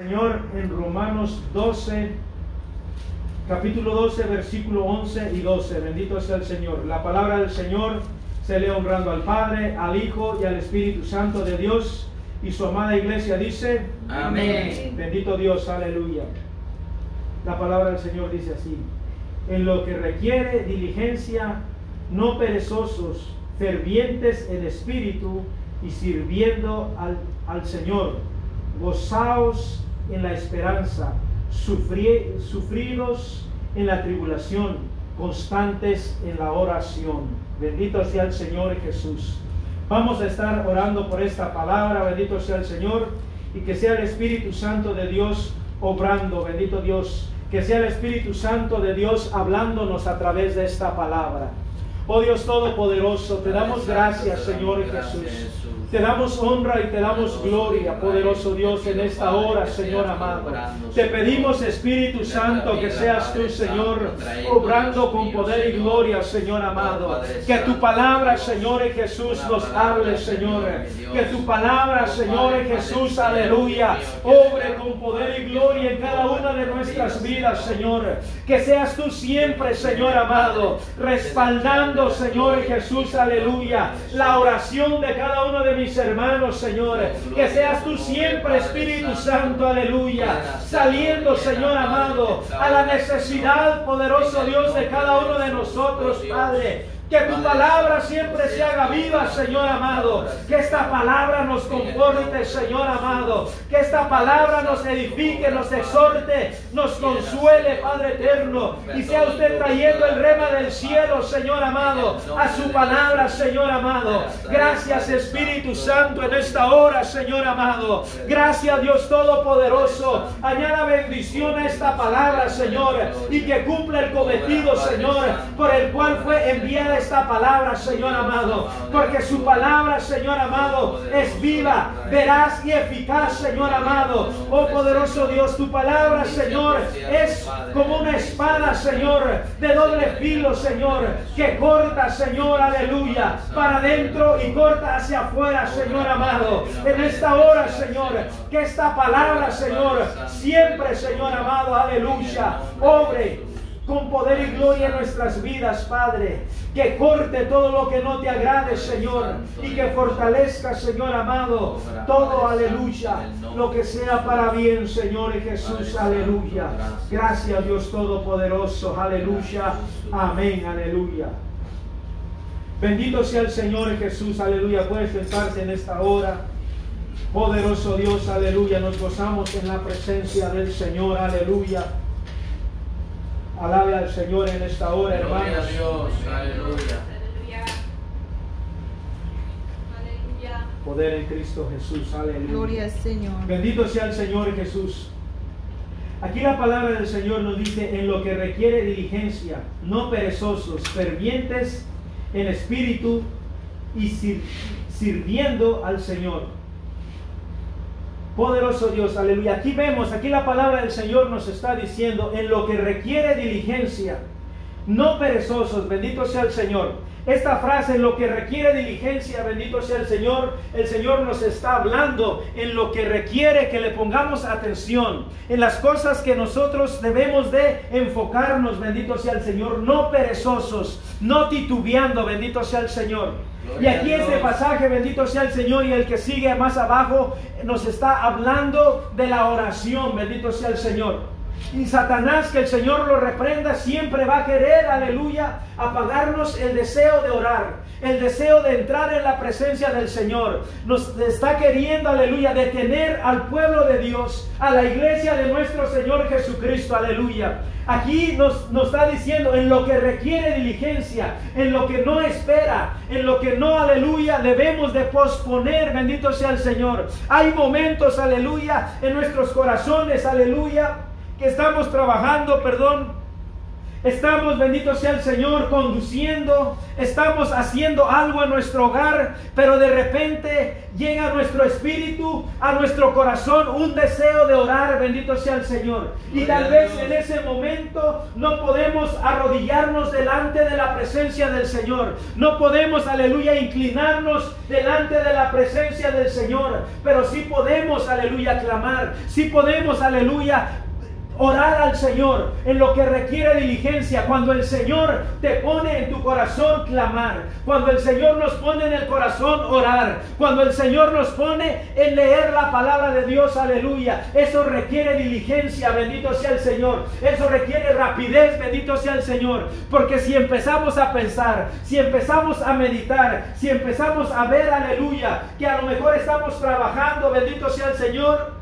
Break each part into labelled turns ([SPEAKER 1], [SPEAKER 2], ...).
[SPEAKER 1] Señor en Romanos 12, capítulo 12, versículo 11 y 12. Bendito sea el Señor. La palabra del Señor se lee honrando al Padre, al Hijo y al Espíritu Santo de Dios. Y su amada iglesia dice,
[SPEAKER 2] Amén.
[SPEAKER 1] Bendito Dios, aleluya. La palabra del Señor dice así, en lo que requiere diligencia, no perezosos, fervientes en espíritu y sirviendo al, al Señor. Gozaos en la esperanza, sufri- sufridos en la tribulación, constantes en la oración. Bendito sea el Señor Jesús. Vamos a estar orando por esta palabra, bendito sea el Señor, y que sea el Espíritu Santo de Dios obrando, bendito Dios, que sea el Espíritu Santo de Dios hablándonos a través de esta palabra. Oh Dios Todopoderoso, te damos gracias, Señor Jesús. Te damos honra y te damos gloria, poderoso Dios, en esta hora, Señor amado. Te pedimos, Espíritu Santo, que seas tú, Señor, obrando con poder y gloria, Señor amado. Que tu palabra, Señor Jesús, nos hable, Señor. Que tu palabra, Señor Jesús, aleluya, obre con poder y gloria en cada una de nuestras vidas, Señor. Que seas tú siempre, Señor amado, respaldando, Señor Jesús, aleluya, la oración de cada uno de mis hermanos, Señor. Que seas tú siempre, Espíritu Santo, aleluya, saliendo, Señor amado, a la necesidad, poderoso Dios, de cada uno de nosotros, Padre. Que tu palabra siempre se haga viva, Señor amado. Que esta palabra nos conforte, Señor amado. Que esta palabra nos edifique, nos exhorte, nos consuele, Padre eterno. Y sea usted trayendo el rema del cielo, Señor amado, a su palabra, Señor amado. Gracias, Espíritu Santo, en esta hora, Señor amado. Gracias, Dios Todopoderoso. Añada bendición a esta palabra, Señor. Y que cumpla el cometido, Señor, por el cual fue enviada esta palabra, Señor amado. Porque su palabra, Señor amado, es viva, veraz y eficaz, Señor amado. Oh poderoso Dios, tu palabra, Señor, es como una espada, Señor, de doble filo, Señor, que corta, Señor, aleluya, para adentro y corta hacia afuera, Señor amado. En esta hora, Señor, que esta palabra, Señor, siempre, Señor amado, aleluya, obre con poder y gloria en nuestras vidas, Padre. Que corte todo lo que no te agrade, Señor. Y que fortalezca, Señor amado, todo, aleluya. Lo que sea para bien, Señor Jesús, aleluya. Gracias, Dios Todopoderoso, aleluya. Amén, aleluya. Bendito sea el Señor Jesús, aleluya. Puedes sentarse en esta hora. Poderoso Dios, aleluya. Nos gozamos en la presencia del Señor, aleluya. Alabe al Señor en esta hora,
[SPEAKER 2] Gloria a
[SPEAKER 1] hermanos.
[SPEAKER 2] Dios, aleluya.
[SPEAKER 3] Aleluya. Aleluya.
[SPEAKER 1] Poder en Cristo Jesús, aleluya.
[SPEAKER 4] Gloria al Señor.
[SPEAKER 1] Bendito sea el Señor Jesús. Aquí la palabra del Señor nos dice, en lo que requiere diligencia, no perezosos, fervientes en espíritu y sir- sirviendo al Señor. Poderoso Dios, aleluya. Aquí vemos, aquí la palabra del Señor nos está diciendo, en lo que requiere diligencia, no perezosos, bendito sea el Señor. Esta frase, en lo que requiere diligencia, bendito sea el Señor, el Señor nos está hablando en lo que requiere que le pongamos atención, en las cosas que nosotros debemos de enfocarnos, bendito sea el Señor, no perezosos, no titubeando, bendito sea el Señor. Y aquí este pasaje, bendito sea el Señor, y el que sigue más abajo nos está hablando de la oración, bendito sea el Señor. Y Satanás, que el Señor lo reprenda, siempre va a querer, aleluya, apagarnos el deseo de orar, el deseo de entrar en la presencia del Señor. Nos está queriendo, aleluya, detener al pueblo de Dios, a la iglesia de nuestro Señor Jesucristo, aleluya. Aquí nos, nos está diciendo en lo que requiere diligencia, en lo que no espera, en lo que no, aleluya, debemos de posponer, bendito sea el Señor. Hay momentos, aleluya, en nuestros corazones, aleluya, que estamos trabajando, perdón, Estamos, bendito sea el Señor, conduciendo, estamos haciendo algo en nuestro hogar, pero de repente llega a nuestro espíritu, a nuestro corazón, un deseo de orar, bendito sea el Señor. Y tal vez en ese momento no podemos arrodillarnos delante de la presencia del Señor, no podemos, aleluya, inclinarnos delante de la presencia del Señor, pero sí podemos, aleluya, clamar, sí podemos, aleluya, orar al Señor en lo que requiere diligencia. Cuando el Señor te pone en tu corazón clamar. Cuando el Señor nos pone en el corazón orar. Cuando el Señor nos pone en leer la palabra de Dios. Aleluya. Eso requiere diligencia. Bendito sea el Señor. Eso requiere rapidez. Bendito sea el Señor. Porque si empezamos a pensar, si empezamos a meditar, si empezamos a ver, aleluya, que a lo mejor estamos trabajando. Bendito sea el Señor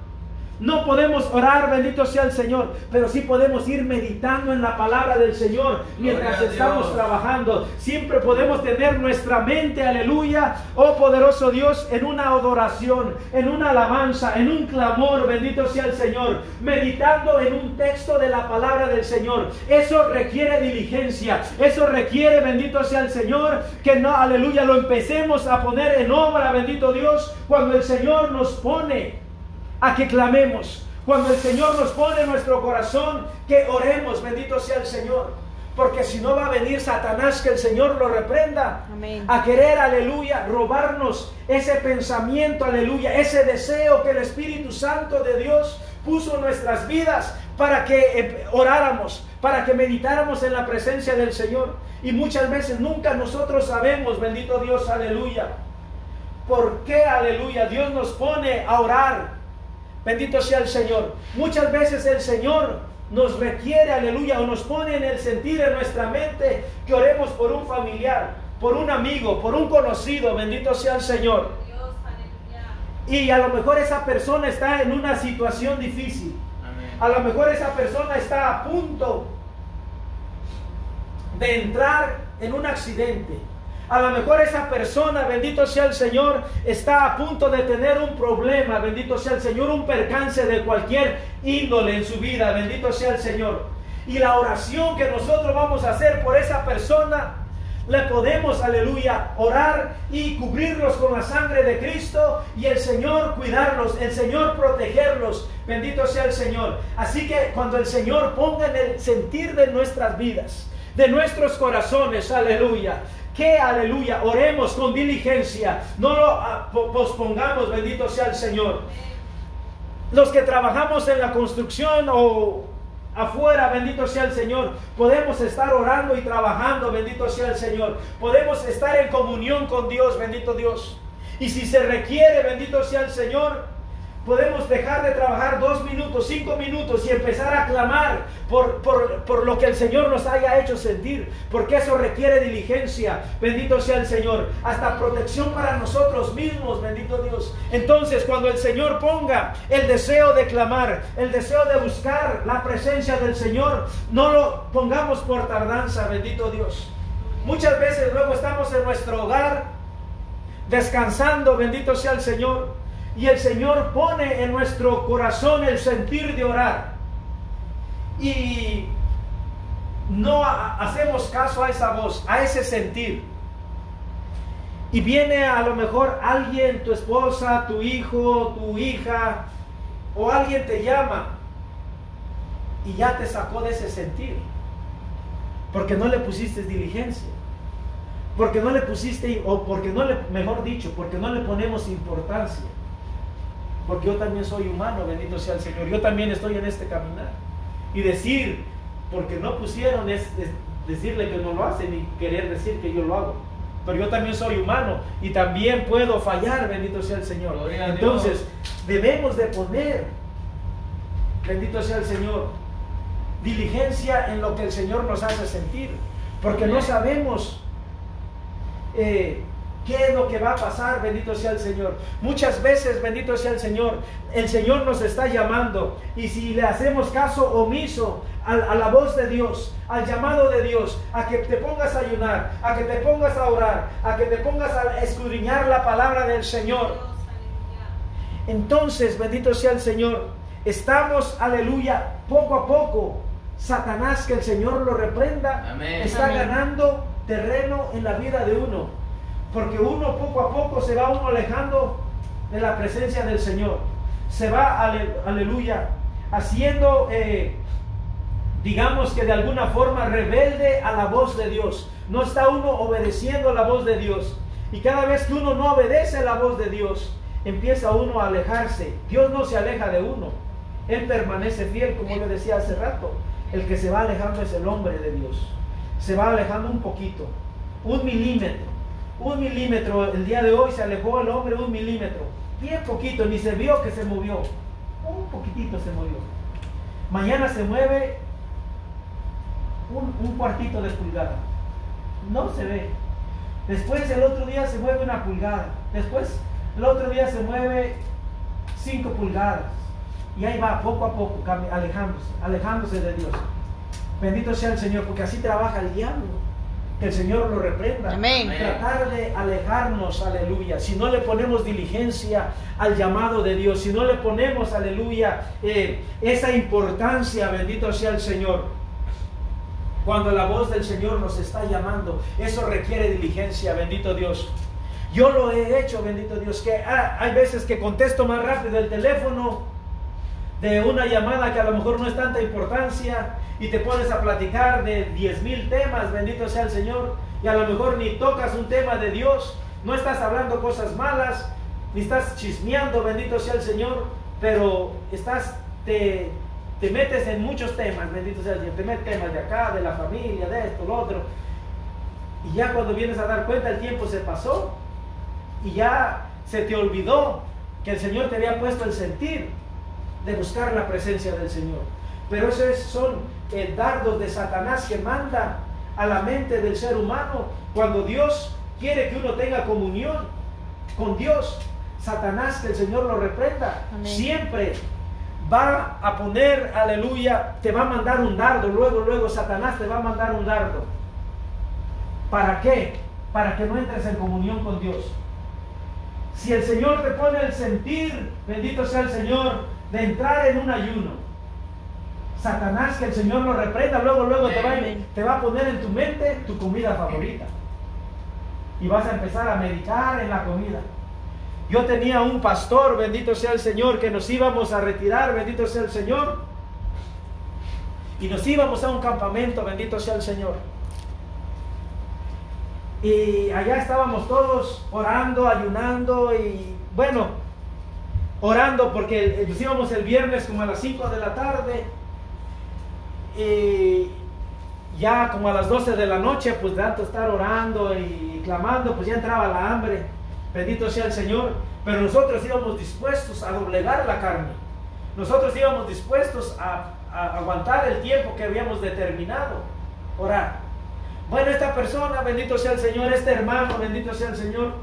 [SPEAKER 1] no podemos orar, bendito sea el Señor, pero sí podemos ir meditando en la palabra del Señor mientras estamos trabajando. Siempre podemos tener nuestra mente, aleluya, oh poderoso Dios, en una adoración, en una alabanza, en un clamor, bendito sea el Señor, meditando en un texto de la palabra del Señor. Eso requiere diligencia, eso requiere, bendito sea el Señor, que no, aleluya, lo empecemos a poner en obra, bendito Dios, cuando el Señor nos pone a que clamemos. Cuando el Señor nos pone en nuestro corazón, que oremos, bendito sea el Señor. Porque si no va a venir Satanás, que el Señor lo reprenda. A querer, aleluya, robarnos ese pensamiento, aleluya, ese deseo que el Espíritu Santo de Dios puso en nuestras vidas para que eh, oráramos, para que meditáramos en la presencia del Señor. Y muchas veces nunca nosotros sabemos, bendito Dios, aleluya, por qué, aleluya, Dios nos pone a orar Bendito sea el Señor. Muchas veces el Señor nos requiere, aleluya, o nos pone en el sentir en nuestra mente que oremos por un familiar, por un amigo, por un conocido. Bendito sea el Señor. Y a lo mejor esa persona está en una situación difícil. A lo mejor esa persona está a punto de entrar en un accidente. A lo mejor esa persona, bendito sea el Señor, está a punto de tener un problema, bendito sea el Señor, un percance de cualquier índole en su vida, bendito sea el Señor. Y la oración que nosotros vamos a hacer por esa persona, le podemos, aleluya, orar y cubrirlos con la sangre de Cristo y el Señor cuidarlos, el Señor protegerlos. Bendito sea el Señor. Así que cuando el Señor ponga en el sentir de nuestras vidas, de nuestros corazones, aleluya, que aleluya, oremos con diligencia, no lo ah, pospongamos, bendito sea el Señor. Los que trabajamos en la construcción o afuera, bendito sea el Señor, podemos estar orando y trabajando, bendito sea el Señor. Podemos estar en comunión con Dios, bendito Dios. Y si se requiere, bendito sea el Señor, Podemos dejar de trabajar dos minutos, cinco minutos y empezar a clamar por, por, lo que el Señor nos haya hecho sentir, porque eso requiere diligencia. Bendito sea el Señor. Hasta protección para nosotros mismos, bendito Dios. Entonces, cuando el Señor ponga el deseo de clamar, el deseo de buscar la presencia del Señor, no lo pongamos por tardanza, bendito Dios. Muchas veces luego estamos en nuestro hogar descansando, bendito sea el Señor y el Señor pone en nuestro corazón el sentir de orar. Y no hacemos caso a esa voz, a ese sentir. Y viene a lo mejor alguien, tu esposa, tu hijo, tu hija, o alguien te llama y ya te sacó de ese sentir. Porque no le pusiste diligencia. Porque no le pusiste, o porque no le, mejor dicho, porque no le ponemos importancia porque yo también soy humano, bendito sea el Señor, yo también estoy en este caminar. Y decir, porque no pusieron, es, decirle que no lo hacen y querer decir que yo lo hago. Pero yo también soy humano y también puedo fallar, bendito sea el Señor. Entonces, debemos de poner, bendito sea el Señor, diligencia en lo que el Señor nos hace sentir. Porque no sabemos eh, ¿Qué es lo que va a pasar? Bendito sea el Señor. Muchas veces, bendito sea el Señor, el Señor nos está llamando. Y si le hacemos caso omiso a, la voz de Dios, al llamado de Dios, a que te pongas a ayunar, a que te pongas a orar, a que te pongas a escudriñar la palabra del Señor. Entonces, bendito sea el Señor, estamos, aleluya, poco a poco Satanás, que el Señor lo reprenda,
[SPEAKER 2] Amén.
[SPEAKER 1] está
[SPEAKER 3] Amén.
[SPEAKER 1] ganando terreno en la vida de uno. Porque uno poco a poco se va uno alejando de la presencia del Señor. Se va, ale- aleluya, haciendo, eh, digamos que de alguna forma rebelde a la voz de Dios. No está uno obedeciendo la voz de Dios. Y cada vez que uno no obedece la voz de Dios, empieza uno a alejarse. Dios no se aleja de uno. Él permanece fiel, como le decía hace rato. El que se va alejando es el hombre de Dios. Se va alejando un poquito, un milímetro. Un milímetro, el día de hoy se alejó el hombre un milímetro. Bien poquito, ni se vio que se movió. Un poquitito se movió. Mañana se mueve un, cuartito de pulgada. No se ve. Después el otro día se mueve una pulgada. Después el otro día se mueve 5 pulgadas. Y ahí va, poco a poco, alejándose, alejándose de Dios. Bendito sea el Señor, porque así trabaja el diablo. Que el Señor lo reprenda.
[SPEAKER 3] Amén.
[SPEAKER 1] Tratar de alejarnos, aleluya. Si no le ponemos diligencia al llamado de Dios, si no le ponemos, aleluya, eh, esa importancia, bendito sea el Señor. Cuando la voz del Señor nos está llamando, eso requiere diligencia, bendito Dios. Yo lo he hecho, bendito Dios, que ah, hay veces que contesto más rápido el teléfono de una llamada que a lo mejor no es tanta importancia y te pones a platicar de 10 mil temas, bendito sea el Señor, y a lo mejor ni tocas un tema de Dios, no estás hablando cosas malas, ni estás chismeando, bendito sea el Señor, pero estás, te, te metes en muchos temas, bendito sea el Señor, te metes temas de acá, de la familia, de esto, lo otro, y ya cuando vienes a dar cuenta el tiempo se pasó y ya se te olvidó que el Señor te había puesto el sentir de buscar la presencia del Señor. Pero esos es- son eh, dardos de Satanás que manda a la mente del ser humano cuando Dios quiere que uno tenga comunión con Dios. Satanás, que el Señor lo reprenda,
[SPEAKER 3] Amén.
[SPEAKER 1] siempre va a poner, aleluya, te va a mandar un dardo, luego, luego Satanás te va a mandar un dardo. ¿Para qué? Para que no entres en comunión con Dios. Si el Señor te pone el sentir, bendito sea el Señor, de entrar en un ayuno, Satanás, que el Señor lo reprenda, luego, luego te va, te va a poner en tu mente tu comida favorita. Y vas a empezar a meditar en la comida. Yo tenía un pastor, bendito sea el Señor, que nos íbamos a retirar, bendito sea el Señor. Y nos íbamos a un campamento, bendito sea el Señor. Y allá estábamos todos orando, ayunando y bueno, orando porque nos íbamos el viernes como a las 5 de la tarde. Y ya como a las 12 de la noche, pues de tanto estar orando y clamando, pues ya entraba la hambre. Bendito sea el Señor. Pero nosotros íbamos dispuestos a doblegar la carne. Nosotros íbamos dispuestos a, a aguantar el tiempo que habíamos determinado. Orar. Bueno, esta persona, bendito sea el Señor, este hermano, bendito sea el Señor,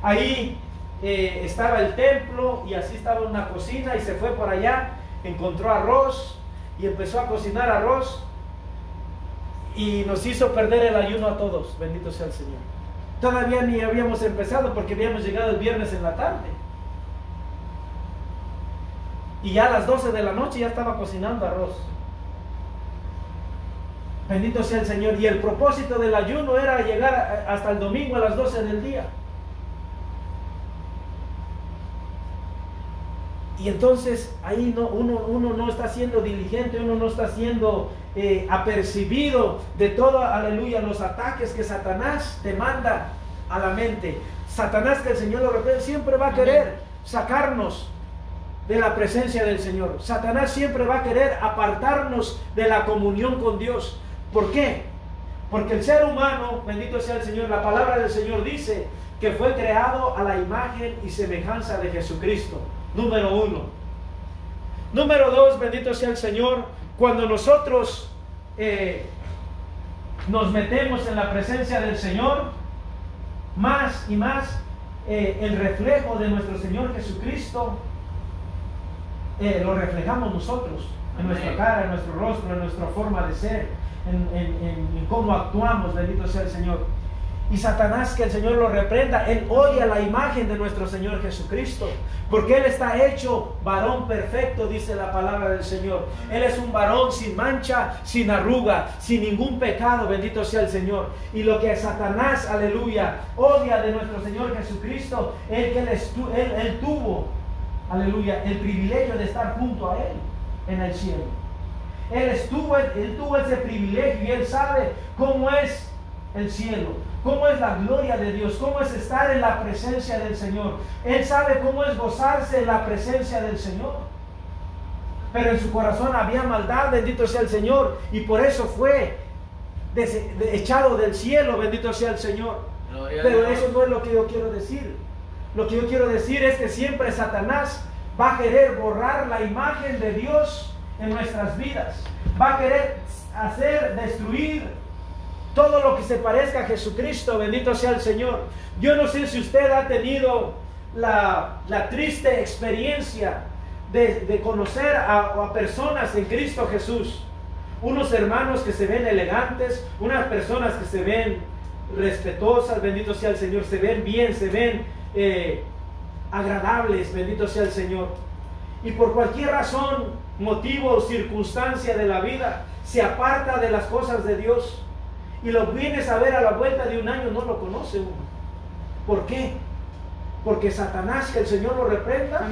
[SPEAKER 1] ahí eh, estaba el templo y así estaba una cocina y se fue por allá, encontró arroz y empezó a cocinar arroz y nos hizo perder el ayuno a todos, bendito sea el Señor. Todavía ni habíamos empezado porque habíamos llegado el viernes en la tarde. Y ya a las 12 de la noche ya estaba cocinando arroz. Bendito sea el Señor. Y el propósito del ayuno era llegar hasta el domingo a las 12 del día. Y entonces ahí no, uno, uno no está siendo diligente, uno no está siendo eh, apercibido de todo, aleluya, los ataques que Satanás te manda a la mente. Satanás, que el Señor lo reprende, siempre va a querer sacarnos de la presencia del Señor. Satanás siempre va a querer apartarnos de la comunión con Dios. ¿Por qué? Porque el ser humano, bendito sea el Señor, la palabra del Señor dice que fue creado a la imagen y semejanza de Jesucristo. Número uno. Número dos, bendito sea el Señor, cuando nosotros eh, nos metemos en la presencia del Señor, más y más eh, el reflejo de nuestro Señor Jesucristo eh, lo reflejamos nosotros, en
[SPEAKER 2] Amén.
[SPEAKER 1] nuestra cara, en nuestro rostro, en nuestra forma de ser, en, en- en- en cómo actuamos, bendito sea el Señor. Y Satanás, que el Señor lo reprenda, él odia la imagen de nuestro Señor Jesucristo. Porque Él está hecho varón perfecto, dice la palabra del Señor. Él es un varón sin mancha, sin arruga, sin ningún pecado, bendito sea el Señor. Y lo que Satanás, aleluya, odia de nuestro Señor Jesucristo, él, que él, él tuvo, aleluya, el privilegio de estar junto a Él en el cielo. Él, estuvo, él tuvo ese privilegio y Él sabe cómo es el cielo cómo es la gloria de Dios, cómo es estar en la presencia del Señor. Él sabe cómo es gozarse en la presencia del Señor. Pero en su corazón había maldad, bendito sea el Señor, y por eso fue echado del cielo, bendito sea el Señor. Pero eso no es lo que yo quiero decir. Lo que yo quiero decir es que siempre Satanás va a querer borrar la imagen de Dios en nuestras vidas. Va a querer hacer destruir todo lo que se parezca a Jesucristo, bendito sea el Señor. Yo no sé si usted ha tenido la, triste experiencia de, conocer a, personas en Cristo Jesús. Unos hermanos que se ven elegantes, unas personas que se ven respetuosas, bendito sea el Señor, se ven bien, se ven eh, agradables, bendito sea el Señor. Y por cualquier razón, motivo o circunstancia de la vida, se aparta de las cosas de Dios y lo vienes a ver a la vuelta de un año, no lo conoce uno. ¿Por qué? Porque Satanás, que el Señor lo reprenda,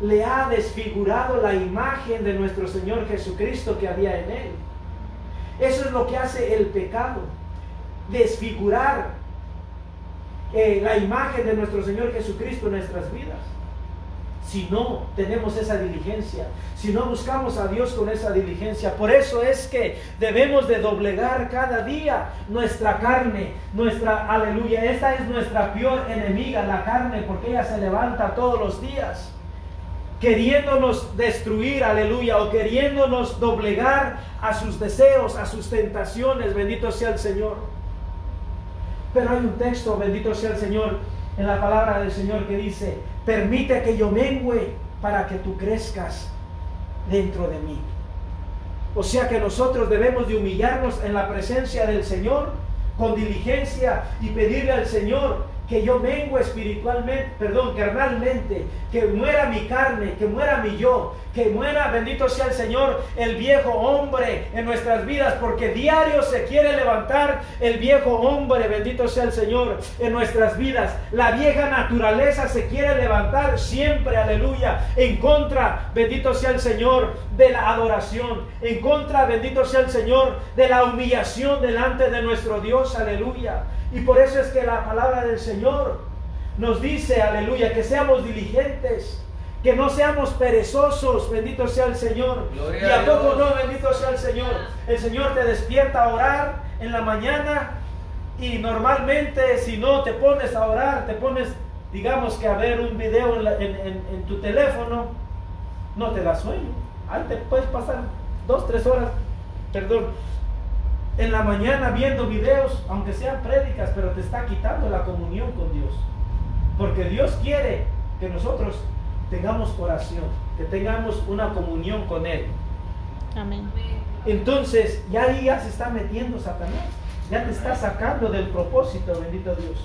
[SPEAKER 1] le ha desfigurado la imagen de nuestro Señor Jesucristo que había en él. Eso es lo que hace el pecado, desfigurar eh, la imagen de nuestro Señor Jesucristo en nuestras vidas si no tenemos esa diligencia, si no buscamos a Dios con esa diligencia. Por eso es que debemos de doblegar cada día nuestra carne, nuestra aleluya. Esta es nuestra peor enemiga, la carne, porque ella se levanta todos los días queriéndonos destruir, aleluya, o queriéndonos doblegar a sus deseos, a sus tentaciones, bendito sea el Señor. Pero hay un texto, bendito sea el Señor, en la palabra del Señor que dice, Permite que yo mengüe para que tú crezcas dentro de mí. O sea que nosotros debemos de humillarnos en la presencia del Señor con diligencia y pedirle al Señor que yo mengo espiritualmente, perdón, carnalmente, que muera mi carne, que muera mi yo, que muera, bendito sea el Señor, el viejo hombre en nuestras vidas, porque diario se quiere levantar el viejo hombre, bendito sea el Señor, en nuestras vidas. La vieja naturaleza se quiere levantar siempre, aleluya, en contra, bendito sea el Señor, de la adoración, en contra, bendito sea el Señor, de la humillación delante de nuestro Dios, aleluya. Y por eso es que la palabra del Señor nos dice, aleluya, que seamos diligentes, que no seamos perezosos, bendito sea el Señor. y a, poco no, bendito sea el Señor. El Señor te despierta a orar en la mañana y normalmente si no te pones a orar, te pones, digamos que a ver un video en, tu teléfono, no te da sueño. Ahí te puedes pasar dos, tres horas, perdón, en la mañana viendo videos, aunque sean prédicas, pero te está quitando la comunión con Dios. Porque Dios quiere que nosotros tengamos oración, que tengamos una comunión con Él. Amén. Entonces, ya ahí ya se está metiendo Satanás. Ya te está sacando del propósito, bendito Dios.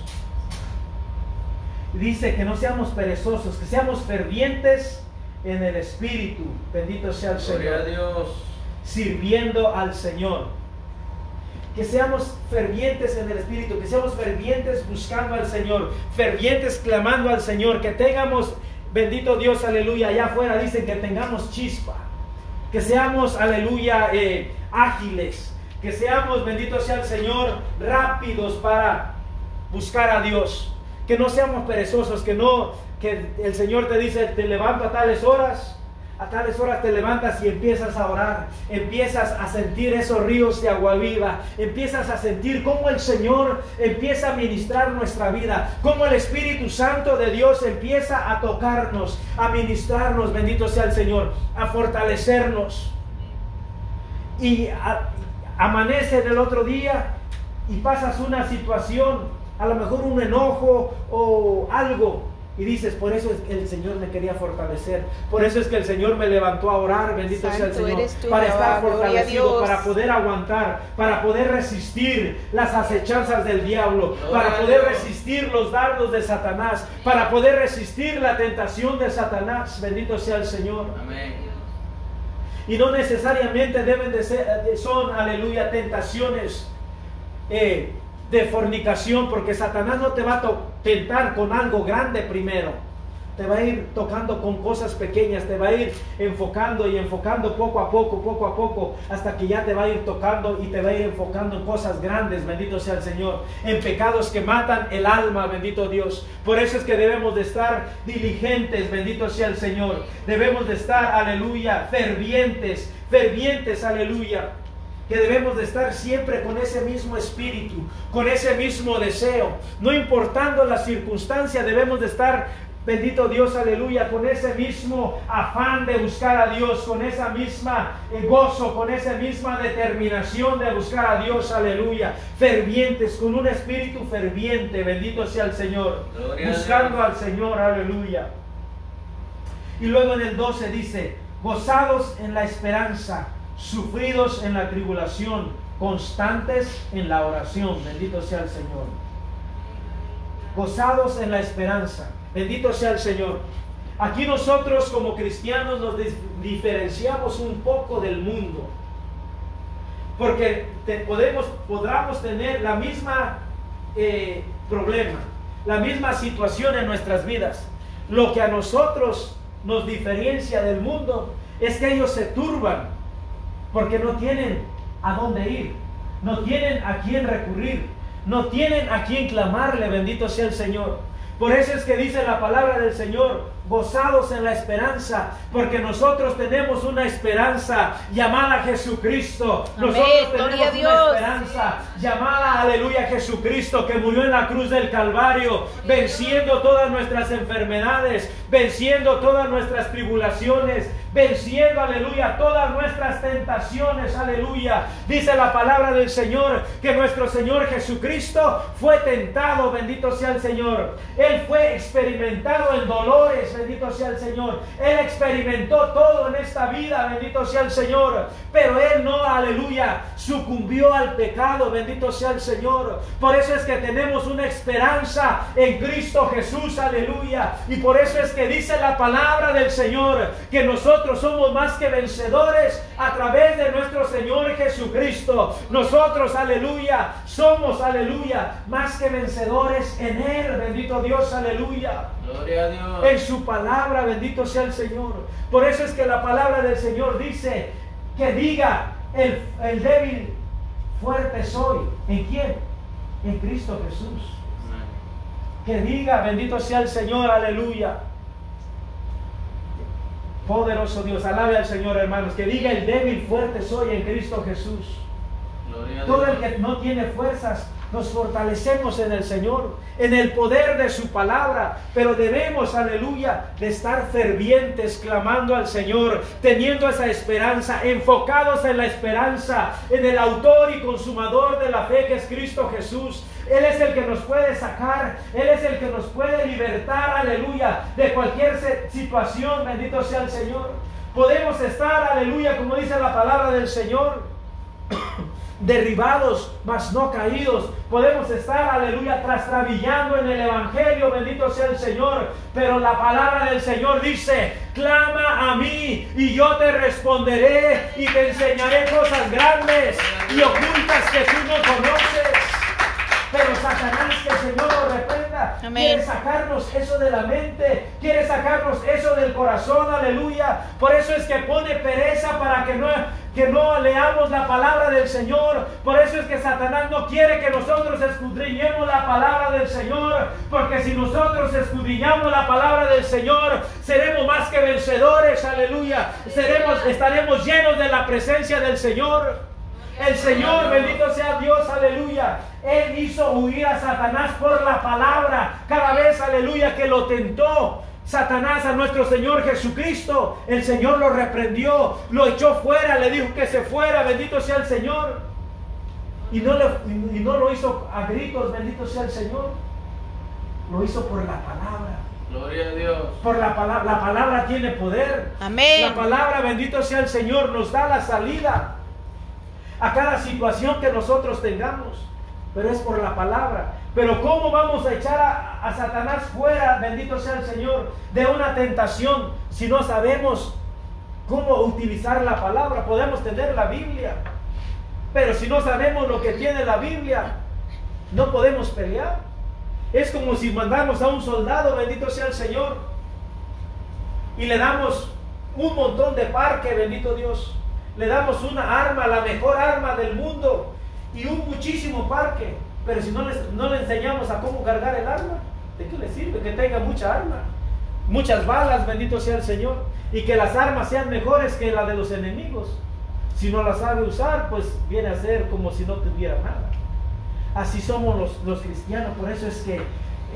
[SPEAKER 1] Dice que no seamos perezosos, que seamos fervientes en el Espíritu. Bendito sea el Señor. Dios. Sirviendo al Señor que seamos fervientes en el Espíritu, que seamos fervientes buscando al Señor, fervientes clamando al Señor, que tengamos, bendito Dios, aleluya, allá afuera dicen que tengamos chispa, que seamos, aleluya, eh, ágiles, que seamos, bendito sea el Señor, rápidos para buscar a Dios, que no seamos perezosos, que no, que el Señor te dice, te levanto a tales horas, a tales horas te levantas y empiezas a orar, empiezas a sentir esos ríos de agua viva, empiezas a sentir cómo el Señor empieza a ministrar nuestra vida, cómo el Espíritu Santo de Dios empieza a tocarnos, a ministrarnos, bendito sea el Señor, a fortalecernos. Y amanece el otro día y pasas una situación, a lo mejor un enojo o algo, Y dices, por eso es que el Señor me quería fortalecer. Por eso es que el Señor me levantó a orar, bendito sea el Señor.
[SPEAKER 3] tú,
[SPEAKER 1] Para estar fortalecido, para poder aguantar, para poder resistir las acechanzas del diablo,
[SPEAKER 2] Gloria
[SPEAKER 1] para poder resistir los dardos de Satanás, para poder resistir la tentación de Satanás. Bendito sea el Señor.
[SPEAKER 2] Amén.
[SPEAKER 1] Y no necesariamente deben de ser, son, aleluya, tentaciones eh, de fornicación, porque Satanás no te va a tentar con algo grande primero. Te va a ir tocando con cosas pequeñas, te va a ir enfocando y enfocando poco a poco, poco a poco, hasta que ya te va a ir tocando y te va a ir enfocando en cosas grandes, bendito sea el Señor, en pecados que matan el alma, bendito Dios. Por eso es que debemos de estar diligentes, bendito sea el Señor. Debemos de estar, aleluya, fervientes, fervientes, aleluya que debemos de estar siempre con ese mismo espíritu, con ese mismo deseo, no importando las circunstancias, debemos de estar, bendito Dios, aleluya, con ese mismo afán de buscar a Dios, con esa misma eh, gozo, con esa misma determinación de buscar a Dios, aleluya, fervientes, con un espíritu ferviente, bendito sea el Señor,
[SPEAKER 2] Gloria
[SPEAKER 1] buscando al Señor, aleluya. Y luego en el 12 dice, gozados en la esperanza, sufridos en la tribulación, constantes en la oración. Bendito sea el Señor. Gozados en la esperanza. Bendito sea el Señor. Aquí nosotros como cristianos nos diferenciamos un poco del mundo. Porque te- podemos, podamos tener la misma eh, problema, la misma situación en nuestras vidas. Lo que a nosotros nos diferencia del mundo es que ellos se turban porque no tienen a dónde ir, no tienen a quién recurrir, no tienen a quién clamarle, bendito sea el Señor. Por eso es que dice la palabra del Señor, gozados en la esperanza, porque nosotros tenemos una esperanza llamada Jesucristo.
[SPEAKER 3] Amén,
[SPEAKER 1] Nosotros
[SPEAKER 3] gloria a
[SPEAKER 1] tenemos una esperanza llamada, aleluya, Jesucristo, que murió en la cruz del Calvario, venciendo todas nuestras enfermedades, venciendo todas nuestras tribulaciones, venciendo, aleluya, todas nuestras tentaciones, aleluya. Dice la palabra del Señor que nuestro Señor Jesucristo fue tentado, bendito sea el Señor. Él fue experimentado en dolores, bendito sea el Señor. Él experimentó todo en esta vida, bendito sea el Señor. Pero Él no, aleluya, sucumbió al pecado, bendito sea el Señor. Por eso es que tenemos una esperanza en Cristo Jesús, aleluya. Y por eso es que dice la palabra del Señor que nosotros somos más que vencedores a través de nuestro Señor Jesucristo. Nosotros, aleluya, somos, aleluya, más que vencedores en Él, bendito Dios, aleluya
[SPEAKER 2] Gloria a Dios.
[SPEAKER 1] en su palabra, bendito sea el Señor. Por eso es que la palabra del Señor dice que diga el, el débil, fuerte soy. ¿En quién? En Cristo Jesús.
[SPEAKER 2] Amén.
[SPEAKER 1] Que diga, bendito sea el Señor, aleluya. Poderoso Dios, alabe al Señor, hermanos. Que diga el débil, fuerte soy en Cristo Jesús. Todo el que no tiene fuerzas, nos fortalecemos en el Señor, en el poder de su palabra, pero debemos, aleluya, de estar fervientes, clamando al Señor, teniendo esa esperanza, enfocados en la esperanza, en el autor y consumador de la fe que es Cristo Jesús. Él es el que nos puede sacar, Él es el que nos puede libertar, aleluya, de cualquier situación, bendito sea el Señor. Podemos estar, aleluya, como dice la palabra del Señor, derribados, mas no caídos. Podemos estar, aleluya, trastrabillando en el Evangelio, bendito sea el Señor. Pero la palabra del Señor dice, clama a mí y yo te responderé y te enseñaré cosas grandes y ocultas que tú no conoces. Pero Satanás, que el Señor lo quiere sacarnos eso de la mente, quiere sacarnos eso del corazón, aleluya. Por eso es que pone pereza para que no, que no leamos la palabra del Señor. Por eso es que Satanás no quiere que nosotros escudriñemos la palabra del Señor. Porque si nosotros escudriñamos la palabra del Señor, seremos más que vencedores, aleluya. Seremos, estaremos llenos de la presencia del Señor. El Señor, bendito sea Dios, aleluya. Él hizo huir a Satanás por la palabra. Cada vez, aleluya, que lo tentó. Satanás a nuestro Señor Jesucristo. El Señor lo reprendió, lo echó fuera, le dijo que se fuera. Bendito sea el Señor. Y no, le- y no lo hizo a gritos, bendito sea el Señor. Lo hizo por la palabra.
[SPEAKER 2] Gloria a Dios.
[SPEAKER 1] Por la palabra, la palabra tiene poder.
[SPEAKER 3] Amén.
[SPEAKER 1] La palabra, bendito sea el Señor, nos da la salida a cada situación que nosotros tengamos. Pero es por la palabra. Pero ¿cómo vamos a echar a, a Satanás fuera, bendito sea el Señor, de una tentación si no sabemos cómo utilizar la palabra? Podemos tener la Biblia. Pero si no sabemos lo que tiene la Biblia, no podemos pelear. Es como si mandamos a un soldado, bendito sea el Señor, y le damos un montón de parque, bendito Dios. Le damos una arma, la mejor arma del mundo, y un muchísimo parque. Pero si no le, no le enseñamos a cómo cargar el arma, ¿de qué le sirve que tenga mucha arma? Muchas balas, bendito sea el Señor. Y que las armas sean mejores que la de los enemigos. Si no las sabe usar, pues viene a ser como si no tuviera nada. Así somos los, los cristianos. Por eso es que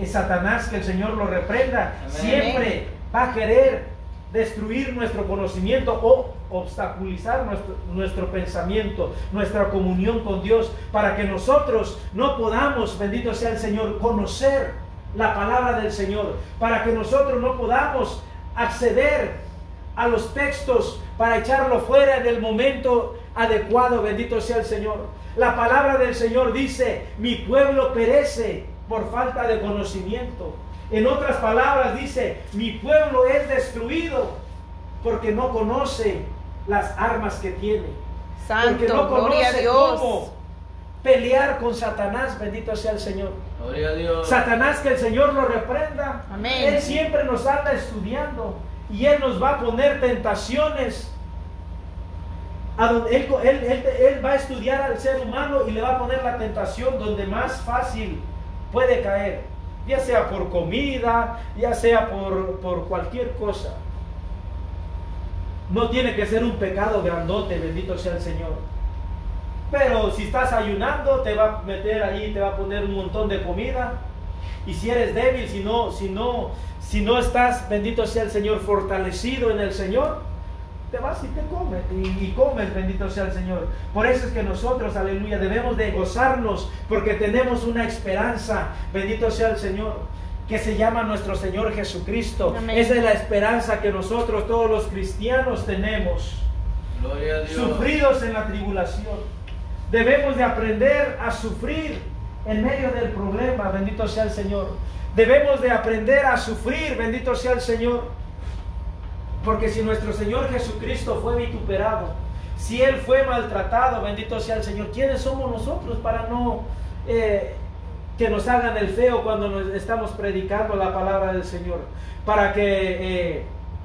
[SPEAKER 1] es Satanás, que el Señor lo reprenda,
[SPEAKER 2] Amén.
[SPEAKER 1] siempre va a querer destruir nuestro conocimiento o obstaculizar nuestro, nuestro pensamiento, nuestra comunión con Dios, para que nosotros no podamos, bendito sea el Señor, conocer la palabra del Señor, para que nosotros no podamos acceder a los textos para echarlo fuera en el momento adecuado, bendito sea el Señor. La palabra del Señor dice, mi pueblo perece por falta de conocimiento. En otras palabras dice, mi pueblo es destruido porque no conoce las armas que tiene. porque
[SPEAKER 3] Santo,
[SPEAKER 1] no
[SPEAKER 3] gloria a
[SPEAKER 1] conoce
[SPEAKER 3] Dios.
[SPEAKER 1] cómo pelear con Satanás, bendito sea el Señor.
[SPEAKER 2] Gloria a Dios.
[SPEAKER 1] Satanás, que el Señor lo reprenda.
[SPEAKER 3] Amén.
[SPEAKER 1] Él siempre nos anda estudiando y Él nos va a poner tentaciones. A donde él, él- él- él va a estudiar al ser humano y le va a poner la tentación donde más fácil puede caer. Ya sea por comida, ya sea por, por cualquier cosa. No tiene que ser un pecado grandote, bendito sea el Señor. Pero si estás ayunando, te va a meter ahí, te va a poner un montón de comida. Y si eres débil, si no, si no, si no estás, bendito sea el Señor, fortalecido en el Señor, te vas y te comes, y, y comes, bendito sea el Señor. Por eso es que nosotros, aleluya, debemos de gozarnos, porque tenemos una esperanza, bendito sea el Señor, que se llama nuestro Señor Jesucristo.
[SPEAKER 3] Amén.
[SPEAKER 1] Esa es la esperanza que nosotros, todos los cristianos, tenemos
[SPEAKER 2] Gloria a Dios.
[SPEAKER 1] sufridos en la tribulación. Debemos de aprender a sufrir en medio del problema, bendito sea el Señor. Debemos de aprender a sufrir, bendito sea el Señor. Porque si nuestro Señor Jesucristo fue vituperado, si Él fue maltratado, bendito sea el Señor, ¿quiénes somos nosotros para no eh, que nos hagan el feo cuando nos estamos predicando la palabra del Señor? Para que eh,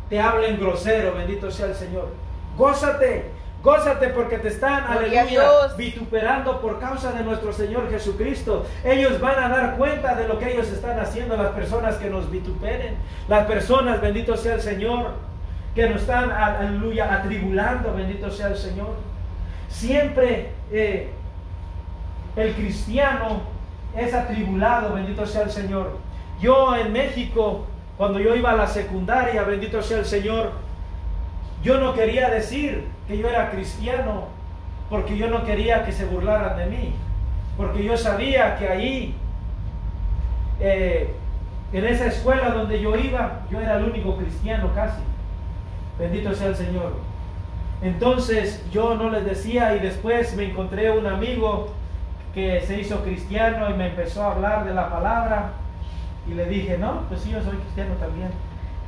[SPEAKER 1] te hablen grosero, bendito sea el Señor. Gózate, gózate porque te están,
[SPEAKER 3] Gloria
[SPEAKER 1] aleluya, vituperando por causa de nuestro Señor Jesucristo. Ellos van a dar cuenta de lo que ellos están haciendo, las personas que nos vituperen, las personas, bendito sea el Señor, que nos están, aleluya, atribulando, bendito sea el Señor. Siempre eh, el cristiano es atribulado, bendito sea el Señor. Yo en México, cuando yo iba a la secundaria, bendito sea el Señor, yo no quería decir que yo era cristiano porque yo no quería que se burlaran de mí, porque yo sabía que ahí, eh, en esa escuela donde yo iba, yo era el único cristiano casi. Bendito sea el Señor. Entonces yo no les decía y después me encontré un amigo que se hizo cristiano y me empezó a hablar de la palabra y le dije, no, pues sí, yo soy cristiano también.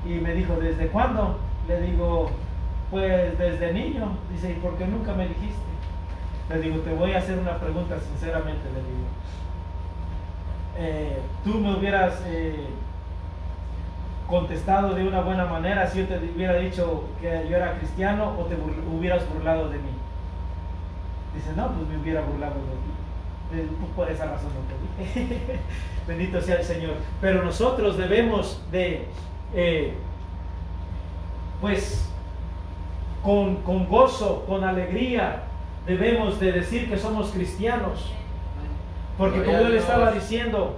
[SPEAKER 1] Y me dijo, ¿desde cuándo? Le digo, pues desde niño. Dice, ¿y por qué nunca me dijiste? Le digo, te voy a hacer una pregunta sinceramente, le digo. Eh, Tú me hubieras eh, contestado de una buena manera si yo te hubiera dicho que yo era cristiano o te hubieras burlado de mí. Dice, no, pues me hubiera burlado de ti. Eh, pues por esa razón no te dije. Bendito sea el Señor. Pero nosotros debemos de, eh, pues, con, con gozo, con alegría, debemos de decir que somos cristianos. Porque como
[SPEAKER 2] a
[SPEAKER 1] él estaba diciendo,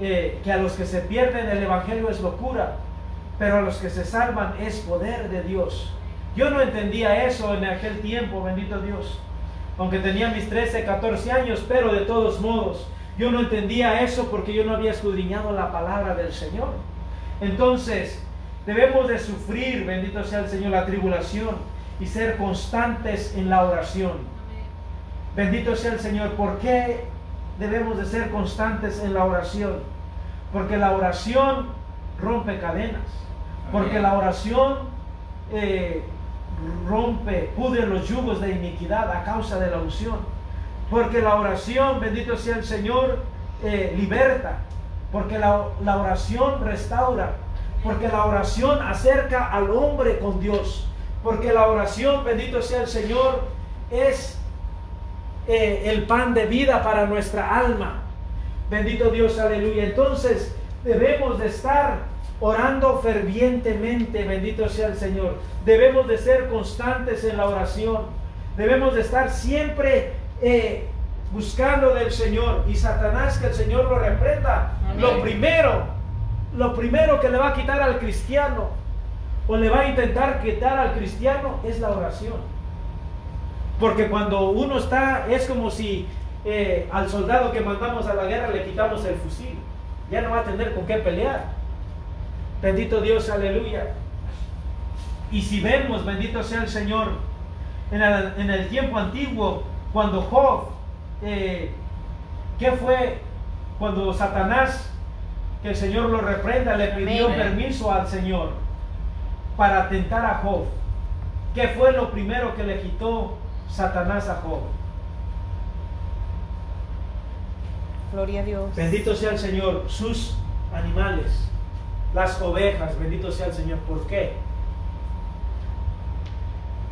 [SPEAKER 1] eh, que a los que se pierden el Evangelio es locura, pero a los que se salvan es poder de Dios. Yo no entendía eso en aquel tiempo, bendito Dios. Aunque tenía mis 13, 14 años, pero de todos modos, yo no entendía eso porque yo no había escudriñado la palabra del Señor. Entonces, debemos de sufrir, bendito sea el Señor, la tribulación y ser constantes en la oración. Bendito sea el Señor. ¿Por qué debemos de ser constantes en la oración? Porque la oración rompe cadenas. Porque la oración eh, rompe, pudre los yugos de iniquidad a causa de la unción. Porque la oración, bendito sea el Señor, eh, liberta. Porque la, la oración restaura. Porque la oración acerca al hombre con Dios. Porque la oración, bendito sea el Señor, es eh, el pan de vida para nuestra alma. Bendito Dios, aleluya. Entonces debemos de estar orando fervientemente, bendito sea el Señor. Debemos de ser constantes en la oración. Debemos de estar siempre eh, buscando del Señor. Y Satanás, que el Señor lo reprenda. Lo primero, lo primero que le va a quitar al cristiano o le va a intentar quitar al cristiano es la oración. Porque cuando uno está, es como si eh, al soldado que mandamos a la guerra le quitamos el fusil. Ya no va a tener con qué pelear. Bendito Dios, aleluya. Y si vemos, bendito sea el Señor, en el, tiempo antiguo, cuando Job, eh, ¿qué fue? Cuando Satanás, que el Señor lo reprenda, le pidió permiso al Señor para atentar a Job. ¿Qué fue lo primero que le quitó Satanás a Job.
[SPEAKER 3] Gloria a Dios.
[SPEAKER 1] Bendito sea el Señor, sus animales, las ovejas, bendito sea el Señor. ¿Por qué?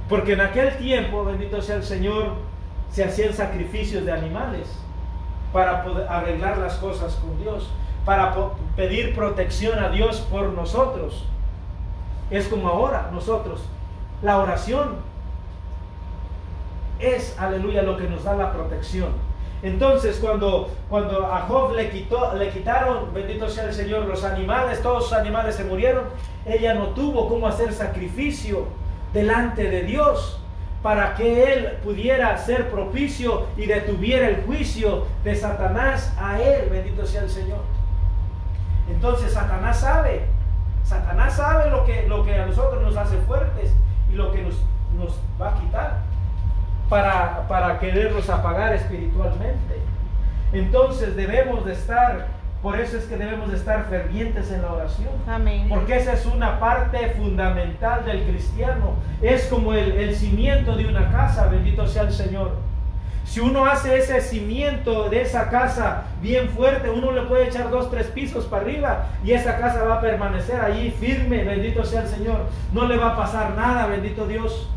[SPEAKER 1] Porque en aquel tiempo, bendito sea el Señor, se hacían sacrificios de animales para poder arreglar las cosas con Dios, para pedir protección a Dios por nosotros. Es como ahora nosotros. La oración es, aleluya, lo que nos da la protección. Entonces, cuando, cuando a Job le, quitó, le quitaron, bendito sea el Señor, los animales, todos sus animales se murieron, ella no tuvo cómo hacer sacrificio delante de Dios para que él pudiera ser propicio y detuviera el juicio de Satanás a él, bendito sea el Señor. Entonces Satanás sabe, Satanás sabe lo que, lo que a nosotros nos hace fuertes y lo que nos, nos va a quitar para, para quererlos apagar espiritualmente. Entonces debemos de estar, por eso es que debemos de estar fervientes en la oración.
[SPEAKER 3] Amén.
[SPEAKER 1] Porque esa es una parte fundamental del cristiano. Es como el, el cimiento de una casa, bendito sea el Señor. Si uno hace ese cimiento de esa casa bien fuerte, uno le puede echar dos, tres pisos para arriba y esa casa va a permanecer allí firme, bendito sea el Señor. No le va a pasar nada, bendito Dios.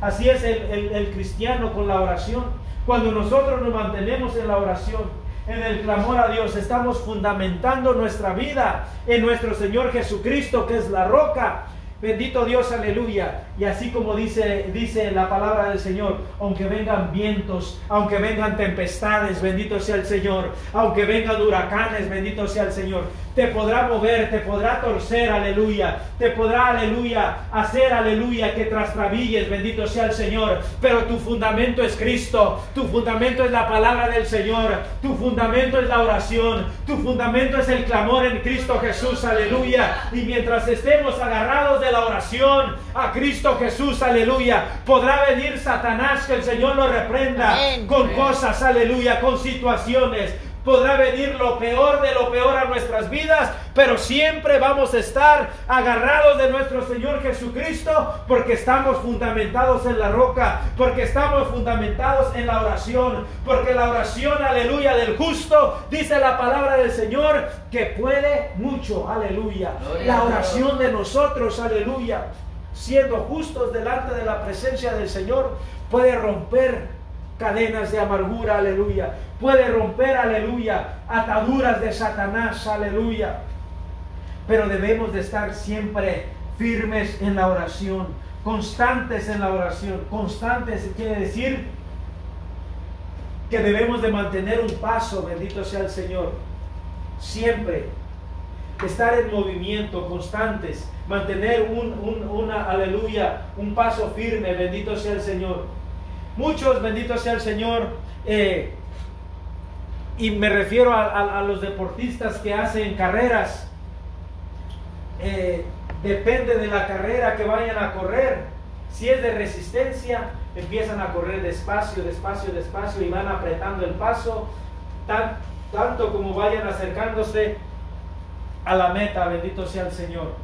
[SPEAKER 1] Así es el, cristiano con la oración. Cuando nosotros nos mantenemos en la oración, en el clamor a Dios, estamos fundamentando nuestra vida en nuestro Señor Jesucristo, que es la roca, Bendito Dios, aleluya. Y así como dice, dice la palabra del Señor, aunque vengan vientos, aunque vengan tempestades, bendito sea el Señor. Aunque vengan huracanes, bendito sea el Señor. Te podrá mover, te podrá torcer, aleluya. Te podrá, aleluya, hacer, aleluya, que trastrabilles, bendito sea el Señor. Pero tu fundamento es Cristo. Tu fundamento es la palabra del Señor. Tu fundamento es la oración. Tu fundamento es el clamor en Cristo Jesús, aleluya. Y mientras estemos agarrados de la oración a Cristo Jesús, aleluya, podrá venir Satanás, que el Señor lo reprenda con cosas, aleluya, con situaciones, podrá venir lo peor de lo peor a nuestras vidas, pero siempre vamos a estar agarrados de nuestro Señor Jesucristo porque estamos fundamentados en la roca, porque estamos fundamentados en la oración, porque la oración, aleluya, del justo, dice la palabra del Señor, que puede mucho, aleluya. La oración de nosotros, aleluya, siendo justos delante de la presencia del Señor, puede romper cadenas de amargura, aleluya. Puede romper, aleluya, ataduras de Satanás, aleluya. Pero debemos de estar siempre firmes en la oración, constantes en la oración. Constantes quiere decir que debemos de mantener un paso, bendito sea el Señor, siempre. Estar en movimiento, constantes, mantener un, una, aleluya, un paso firme, bendito sea el Señor. Muchos, bendito sea el Señor, eh, y me refiero a, los deportistas que hacen carreras. eh, depende de la carrera que vayan a correr. Si es de resistencia, empiezan a correr despacio, despacio, despacio y van apretando el paso, tanto como vayan acercándose a la meta, bendito sea el Señor.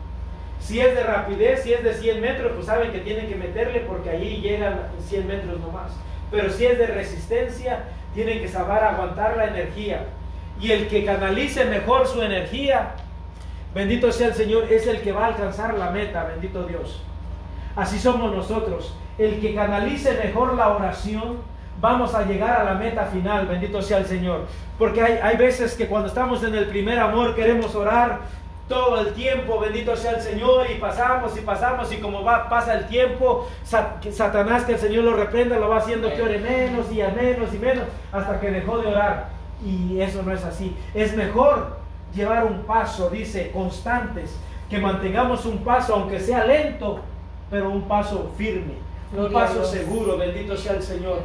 [SPEAKER 1] Si es de rapidez, si es de 100 metros, pues saben que tienen que meterle porque allí llegan 100 metros nomás. Pero si es de resistencia, tienen que saber aguantar la energía. Y el que canalice mejor su energía, bendito sea el Señor, es el que va a alcanzar la meta, bendito Dios. Así somos nosotros. El que canalice mejor la oración, vamos a llegar a la meta final, bendito sea el Señor. Porque hay, hay veces que cuando estamos en el primer amor queremos orar todo el tiempo, bendito sea el Señor, y pasamos y pasamos, y como va, pasa el tiempo, Satanás, que el Señor lo reprenda, lo va haciendo que ore menos y a menos y menos, hasta que dejó de orar. Y eso no es así. Es mejor llevar un paso, dice, constantes, que mantengamos un paso, aunque sea lento, pero un paso firme, un paso seguro, bendito sea el Señor.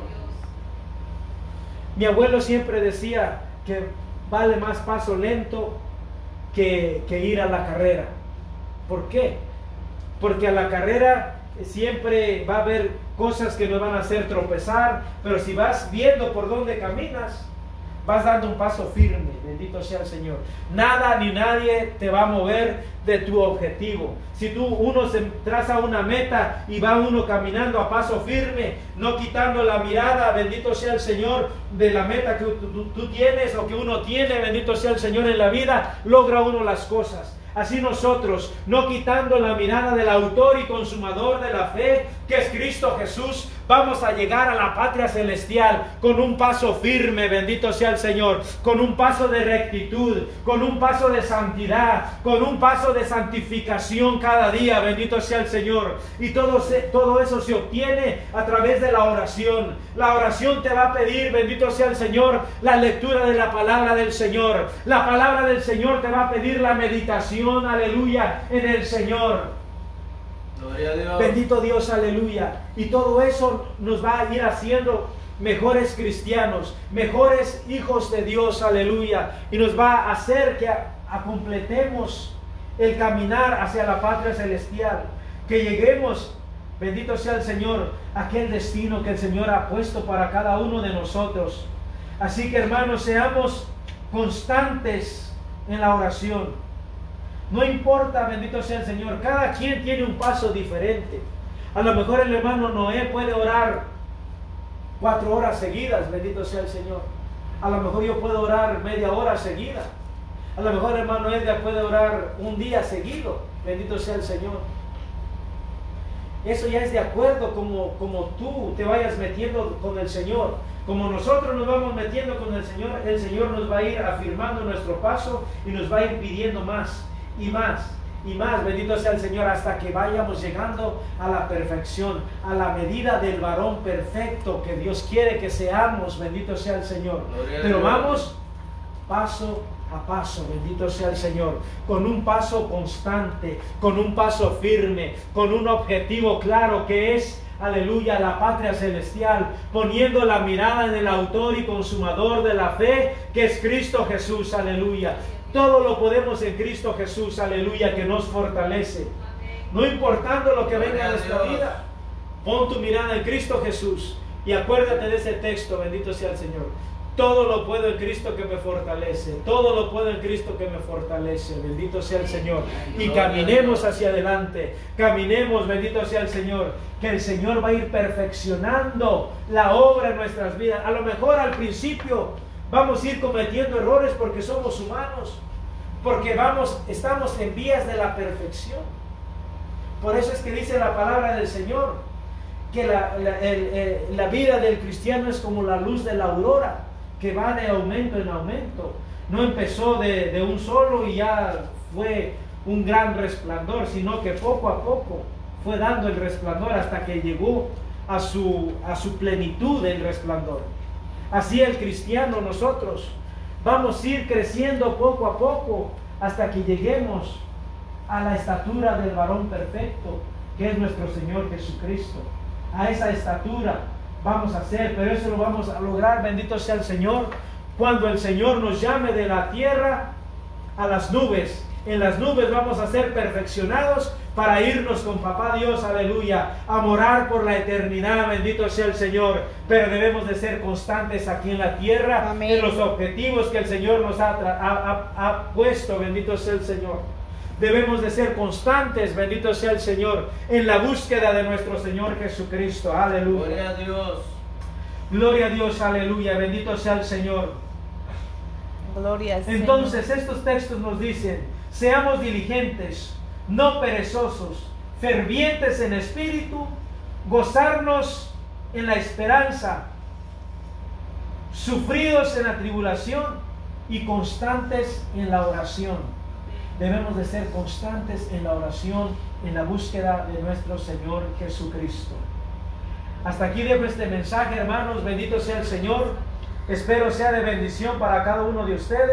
[SPEAKER 1] Mi abuelo siempre decía que vale más paso lento que, ir a la carrera. ¿Por qué? Porque a la carrera siempre va a haber cosas que nos van a hacer tropezar, pero si vas viendo por dónde caminas, vas dando un paso firme, bendito sea el Señor. Nada ni nadie te va a mover de tu objetivo. Si tú uno se traza una meta y va uno caminando a paso firme, no quitando la mirada, bendito sea el Señor, de la meta que tú, tú tienes o que uno tiene, bendito sea el Señor en la vida, logra uno las cosas. Así nosotros, no quitando la mirada del autor y consumador de la fe, que es Cristo Jesús, vamos a llegar a la patria celestial con un paso firme, bendito sea el Señor, con un paso de rectitud, con un paso de santidad, con un paso de santificación cada día, bendito sea el Señor. Y todo, todo eso se obtiene a través de la oración. La oración te va a pedir, bendito sea el Señor, la lectura de la palabra del Señor. La palabra del Señor te va a pedir la meditación, aleluya, en el Señor. Bendito Dios, aleluya. Y todo eso nos va a ir haciendo mejores cristianos, mejores hijos de Dios, aleluya. Y nos va a hacer que completemos el caminar hacia la patria celestial. Que lleguemos, bendito sea el Señor, aquel destino que el Señor ha puesto para cada uno de nosotros. Así que hermanos, seamos constantes en la oración no importa, bendito sea el Señor, cada quien tiene un paso diferente. A lo mejor el hermano Noé puede orar cuatro horas seguidas, bendito sea el Señor. A lo mejor yo puedo orar media hora seguida. A lo mejor el hermano Edgar puede orar un día seguido, bendito sea el Señor. Eso ya es de acuerdo como, como tú te vayas metiendo con el Señor. Como nosotros nos vamos metiendo con el Señor, el Señor nos va a ir afirmando nuestro paso y nos va a ir pidiendo más y más y más, bendito sea el Señor, hasta que vayamos llegando a la perfección, a la medida del varón perfecto que Dios quiere que seamos, bendito sea el Señor. Pero vamos paso a paso, bendito sea el Señor, con un paso constante, con un paso firme, con un objetivo claro que es aleluya, la patria celestial, poniendo la mirada en el autor y consumador de la fe, que es Cristo Jesús, aleluya. Todo lo podemos en Cristo Jesús, aleluya, que nos fortalece. No importando lo que venga a nuestra vida, pon tu mirada en Cristo Jesús y acuérdate de ese texto, bendito sea el Señor. Todo lo puedo en Cristo que me fortalece. Todo lo puedo en Cristo que me fortalece. Bendito sea el Señor. Y caminemos hacia adelante. Caminemos, bendito sea el Señor. Que el Señor va a ir perfeccionando la obra en nuestras vidas. A lo mejor al principio vamos a ir cometiendo errores porque somos humanos porque vamos, estamos en vías de la perfección. Por eso es que dice la palabra del Señor, que la, eh, vida del cristiano es como la luz de la aurora, que va de aumento en aumento. No empezó de, un solo y ya fue un gran resplandor, sino que poco a poco fue dando el resplandor hasta que llegó a su, a su plenitud el resplandor. Así el cristiano nosotros Vamos a ir creciendo poco a poco hasta que lleguemos a la estatura del varón perfecto, que es nuestro Señor Jesucristo. A esa estatura vamos a ser, pero eso lo vamos a lograr, bendito sea el Señor, cuando el Señor nos llame de la tierra a las nubes en las nubes vamos a ser perfeccionados para irnos con papá Dios, aleluya, a morar por la eternidad, bendito sea el Señor. Pero debemos de ser constantes aquí en la tierra,
[SPEAKER 3] Amén.
[SPEAKER 1] en los objetivos que el Señor nos ha, ha- ha puesto, bendito sea el Señor. Debemos de ser constantes, bendito sea el Señor, en la búsqueda de nuestro Señor Jesucristo, aleluya.
[SPEAKER 2] Gloria a Dios.
[SPEAKER 1] Gloria a Dios, aleluya, bendito sea el Señor.
[SPEAKER 3] Gloria al Señor.
[SPEAKER 1] Entonces estos textos nos dicen, seamos diligentes, no perezosos, fervientes en espíritu, gozarnos en la esperanza, sufridos en la tribulación y constantes en la oración. Debemos de ser constantes en la oración, en la búsqueda de nuestro Señor Jesucristo. Hasta aquí dejo este mensaje, hermanos. Bendito sea el Señor. Espero sea de bendición para cada uno de ustedes.